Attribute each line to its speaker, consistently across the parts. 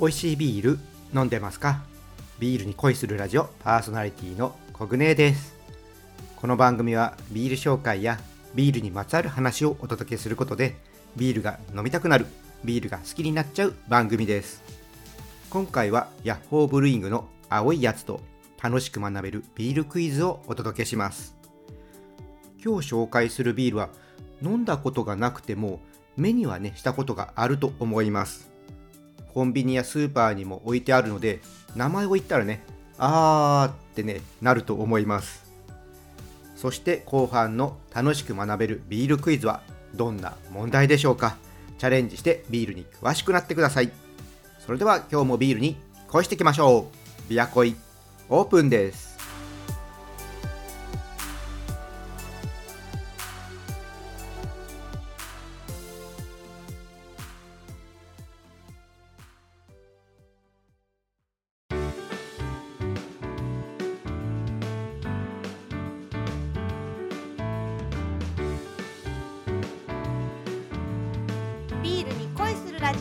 Speaker 1: 美味しいビール飲んでますか？ビールに恋するラジオパーソナリティのコグネです。この番組はビール紹介やビールにまつわる話をお届けすることでビールが飲みたくなるビールが好きになっちゃう番組です。今回はヤッホーブルーイングの青いやつと楽しく学べるビールクイズをお届けします。今日紹介するビールは飲んだことがなくても目にはねしたことがあると思います。コンビニやスーパーにも置いてあるので名前を言ったらねあーってねなると思います。そして後半の楽しく学べるビールクイズはどんな問題でしょうか。チャレンジしてビールに詳しくなってください。それでは今日もビールに恋していきましょう。ビアコイオープンです。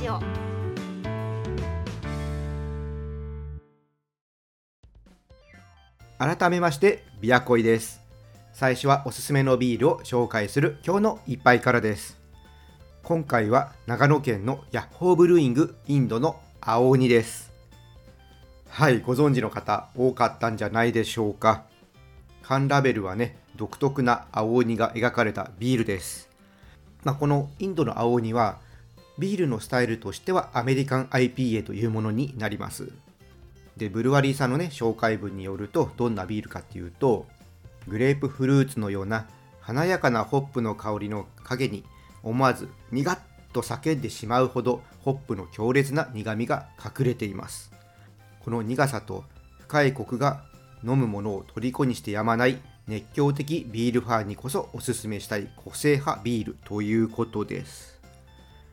Speaker 2: ジオ
Speaker 1: 改めましてビアコイです。最初はおすすめのビールを紹介する今日の一杯からです。今回は長野県のヤッホーブルーイングインドの青鬼です。はいご存知の方多かったんじゃないでしょうか。缶ラベルはね独特な青鬼が描かれたビールです、まあ、このインドの青鬼はビールのスタイルとしてはアメリカン IPA というものになります。でブルワリーさんのね紹介文によるとどんなビールかっていうとグレープフルーツのような華やかなホップの香りの影に思わず苦っと叫んでしまうほどホップの強烈な苦みが隠れています。この苦さと深いコクが飲むものを虜にしてやまない熱狂的ビールファンにこそおすすめしたい個性派ビールということです。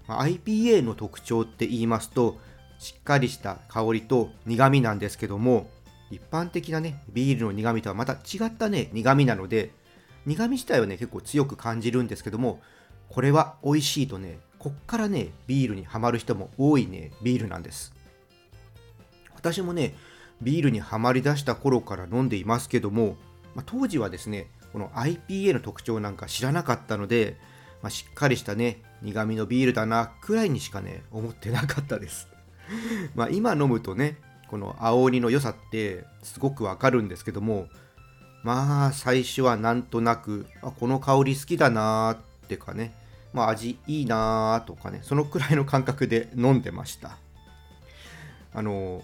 Speaker 1: IPA の特徴って言いますとしっかりした香りと苦味なんですけども一般的なねビールの苦味とはまた違ったね苦味なので苦味自体はね結構強く感じるんですけどもこれは美味しいとねこっからねビールにはまる人も多いねビールなんです。私もねビールにはまりだした頃から飲んでいますけども、まあ、当時はですねこの IPA の特徴なんか知らなかったので、まあ、しっかりしたね苦味のビールだなくらいにしかね思ってなかったです。まあ今飲むとねこの青鬼の良さってすごくわかるんですけどもまあ最初はなんとなくあこの香り好きだなーってかねまあ味いいなーとかねそのくらいの感覚で飲んでました。あの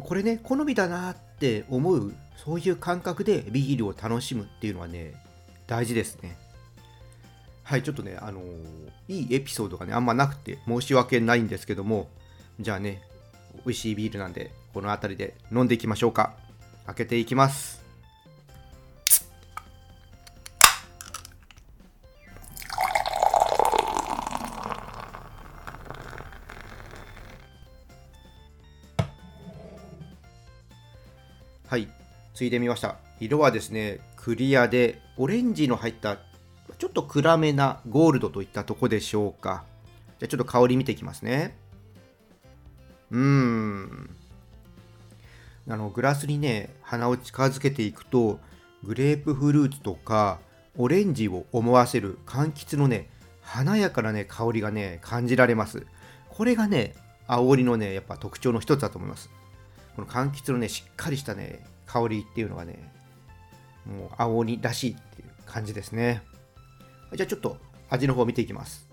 Speaker 1: これね好みだなって思うそういう感覚でビールを楽しむっていうのはね大事ですね。はいちょっとねあのいいエピソードがねあんまなくて申し訳ないんですけどもじゃあね美味しいビールなんでこの辺りで飲んでいきましょうか。開けていきます。はいついでみました。色はですねクリアでオレンジの入ったちょっと暗めなゴールドといったとこでしょうか。じゃあちょっと香り見ていきますね。うーん。あのグラスにね鼻を近づけていくとグレープフルーツとかオレンジを思わせる柑橘のね華やかなね香りがね感じられます。これがね青織のねやっぱ特徴の一つだと思います。この柑橘のねしっかりしたね香りっていうのがねもう青鬼らしいっていう感じですね。じゃあちょっと味の方を見ていきます。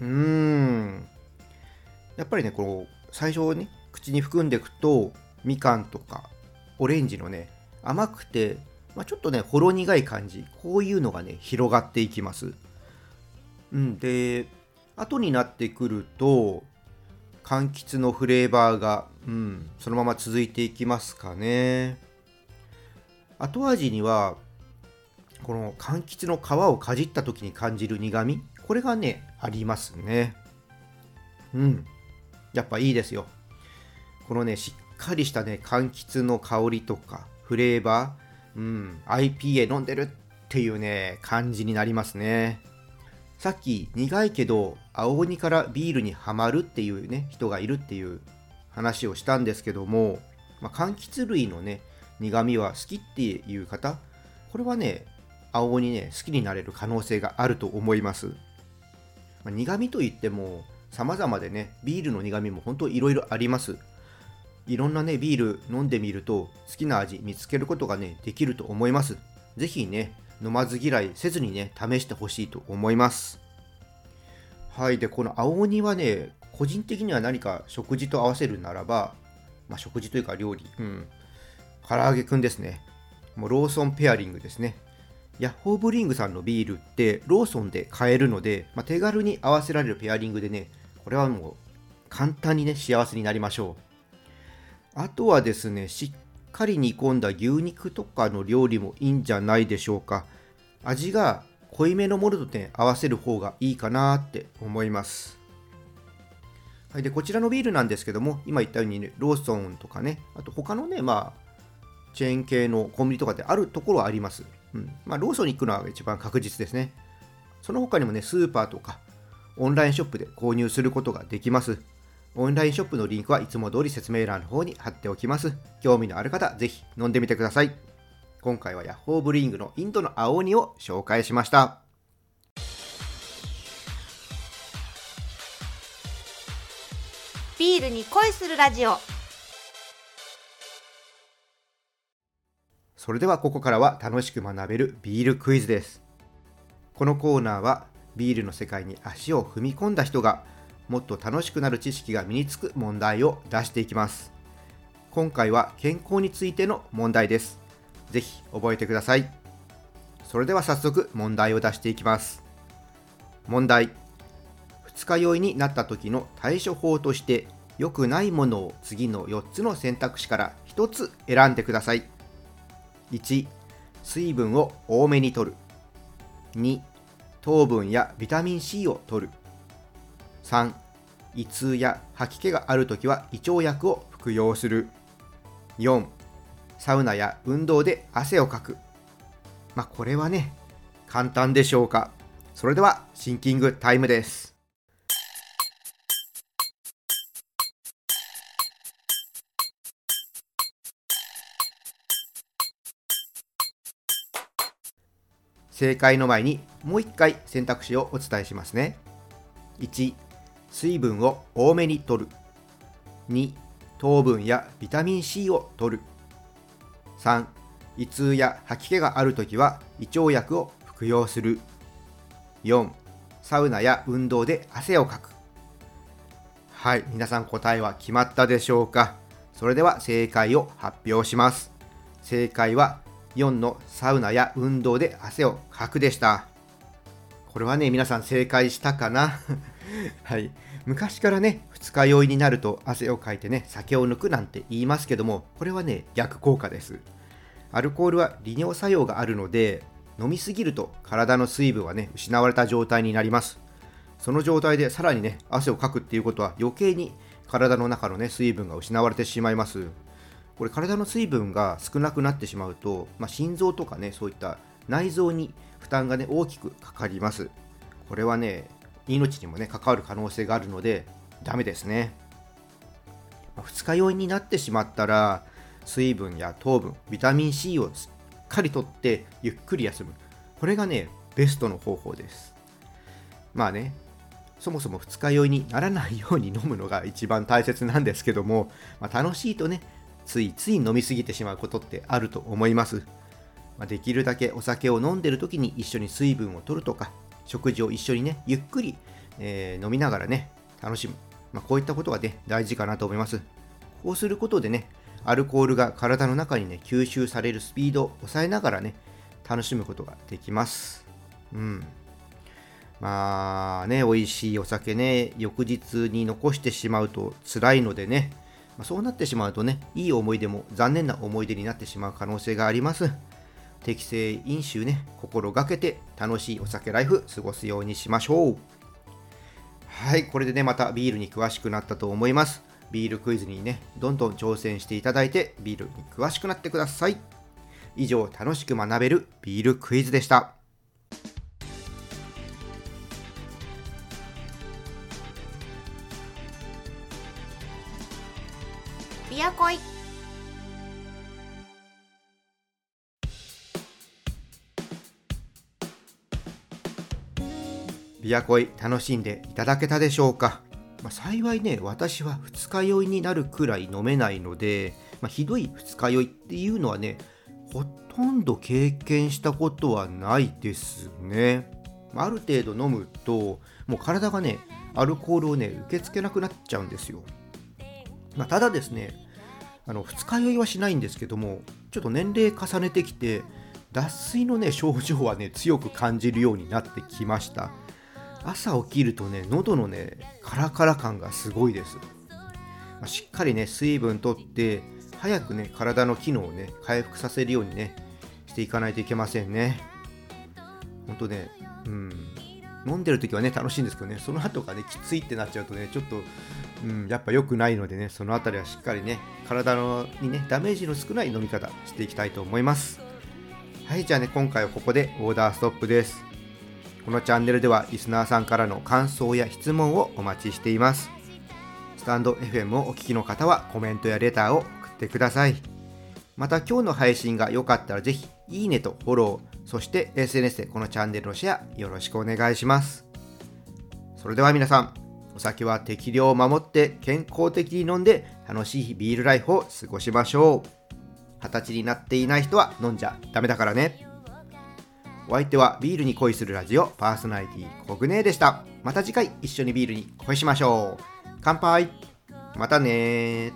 Speaker 1: うーん。やっぱりねこう最初ね口に含んでいくとみかんとかオレンジのね甘くて、まあ、ちょっとねほろ苦い感じ。こういうのがね広がっていきます。うん。で後になってくると柑橘のフレーバーが、うん、そのまま続いていきますかね。後味にはこの柑橘の皮をかじった時に感じる苦みこれがねありますね。うん。やっぱいいですよ。このねしっかりしたね柑橘の香りとかフレーバーうん IPA 飲んでるっていうね感じになりますね。さっき苦いけど青鬼からビールにはまるっていうね人がいるっていう話をしたんですけども、まあ、柑橘類のね苦味は好きっていう方これはね青鬼ね好きになれる可能性があると思います、まあ、苦味といっても様々でねビールの苦味も本当いろいろあります。いろんなねビール飲んでみると好きな味見つけることがねできると思います。是非ね飲まず嫌いせずにね試してほしいと思います。はいでこの青鬼はね個人的には何か食事と合わせるならば、まあ、食事というか料理。うん。唐揚げくんですね。もうローソンペアリングですね。ヤッホーブリングさんのビールってローソンで買えるので、まあ、手軽に合わせられるペアリングでねこれはもう簡単にね幸せになりましょう。あとはですねしっかり煮込んだ牛肉とかの料理もいいんじゃないでしょうか。味が濃いめのものとね合わせる方がいいかなって思います。はい、でこちらのビールなんですけども今言ったように、ね、ローソンとかねあと他のねまあチェーン系のコンビニとかであるところはあります、うんまあ、ローソンに行くのは一番確実ですねその他にもねスーパーとかオンラインショップで購入することができますオンラインショップのリンクはいつも通り説明欄の方に貼っておきます。興味のある方、ぜひ飲んでみてください。今回はヤッホーブリングのインドの青鬼を紹介しました。
Speaker 2: ビールに恋するラジオ
Speaker 1: それではここからは楽しく学べるビールクイズです。このコーナーはビールの世界に足を踏み込んだ人がもっと楽しくなる知識が身につく問題を出していきます。今回は健康についての問題です。ぜひ覚えてください。それでは早速問題を出していきます。問題。二日酔いになった時の対処法として良くないものを次の4つの選択肢から1つ選んでください。1水分を多めに摂る。2糖分やビタミン C を摂る。3胃痛や吐き気があるときは胃腸薬を服用する。4サウナや運動で汗をかく。まあこれはね簡単でしょうか。それではシンキングタイムです。正解の前にもう一回選択肢をお伝えしますね。1水分を多めに摂る。2糖分やビタミン C を摂る。3胃痛や吐き気があるときは胃腸薬を服用する。4サウナや運動で汗をかく。はい皆さん答えは決まったでしょうか？それでは正解を発表します。正解は4のサウナや運動で汗をかくでした。これはね皆さん正解したかな？はい、昔からね二日酔いになると汗をかいてね酒を抜くなんて言いますけどもこれはね逆効果です。アルコールは利尿作用があるので飲みすぎると体の水分はね失われた状態になります。その状態でさらにね汗をかくっていうことは余計に体の中のね水分が失われてしまいます。これ体の水分が少なくなってしまうと、まあ、心臓とかねそういった内臓に負担がね大きくかかります。これはね命にもね関わる可能性があるのでダメですね。二日酔いになってしまったら水分や糖分ビタミン C をしっかりとってゆっくり休む。これがねベストの方法です。まあねそもそも二日酔いにならないように飲むのが一番大切なんですけども、まあ、楽しいとねついつい飲みすぎてしまうことってあると思います、まあ、できるだけお酒を飲んでる時に一緒に水分を取るとか食事を一緒にね、ゆっくり、えー、飲みながらね、楽しむ。まあ、こういったことがね、大事かなと思います。こうすることでね、アルコールが体の中にね、吸収されるスピードを抑えながらね、楽しむことができます。うん。まあね、美味しいお酒ね、翌日に残してしまうと辛いのでね、まあ、そうなってしまうとね、いい思い出も残念な思い出になってしまう可能性があります。適正飲酒ね、心がけて楽しいお酒ライフ過ごすようにしましょう。はい、これでね、またビールに詳しくなったと思います。ビールクイズにね、どんどん挑戦していただいて、ビールに詳しくなってください。以上、楽しく学べるビールクイズでした。ビアコイ楽しんでいただけたでしょうか、まあ、幸いね私は二日酔いになるくらい飲めないので、まあ、ひどい二日酔いっていうのはねほとんど経験したことはないですね。ある程度飲むともう体がねアルコールをね受け付けなくなっちゃうんですよ、まあ、ただですねあの二日酔いはしないんですけどもちょっと年齢重ねてきて脱水のね症状はね強く感じるようになってきました。朝起きるとね喉のねカラカラ感がすごいです、ま、しっかりね水分とって早くね体の機能をね回復させるようにねしていかないといけませんね。ほんとねうん。飲んでる時はね楽しいんですけどねその後がねきついってなっちゃうとねちょっと、うん、やっぱ良くないのでねその辺りはしっかりね体のにねダメージの少ない飲み方していきたいと思います。はいじゃあね今回はここでオーダーストップです。このチャンネルではリスナーさんからの感想や質問をお待ちしています。スタンド FM をお聞きの方はコメントやレターを送ってください。また今日の配信が良かったらぜひいいねとフォローそして SNS でこのチャンネルのシェアよろしくお願いします。それでは皆さんお酒は適量を守って健康的に飲んで楽しいビールライフを過ごしましょう。二十歳になっていない人は飲んじゃダメだからね。お相手はビールに恋するラジオパーソナリティコグネでした。また次回一緒にビールに恋しましょう。乾杯またね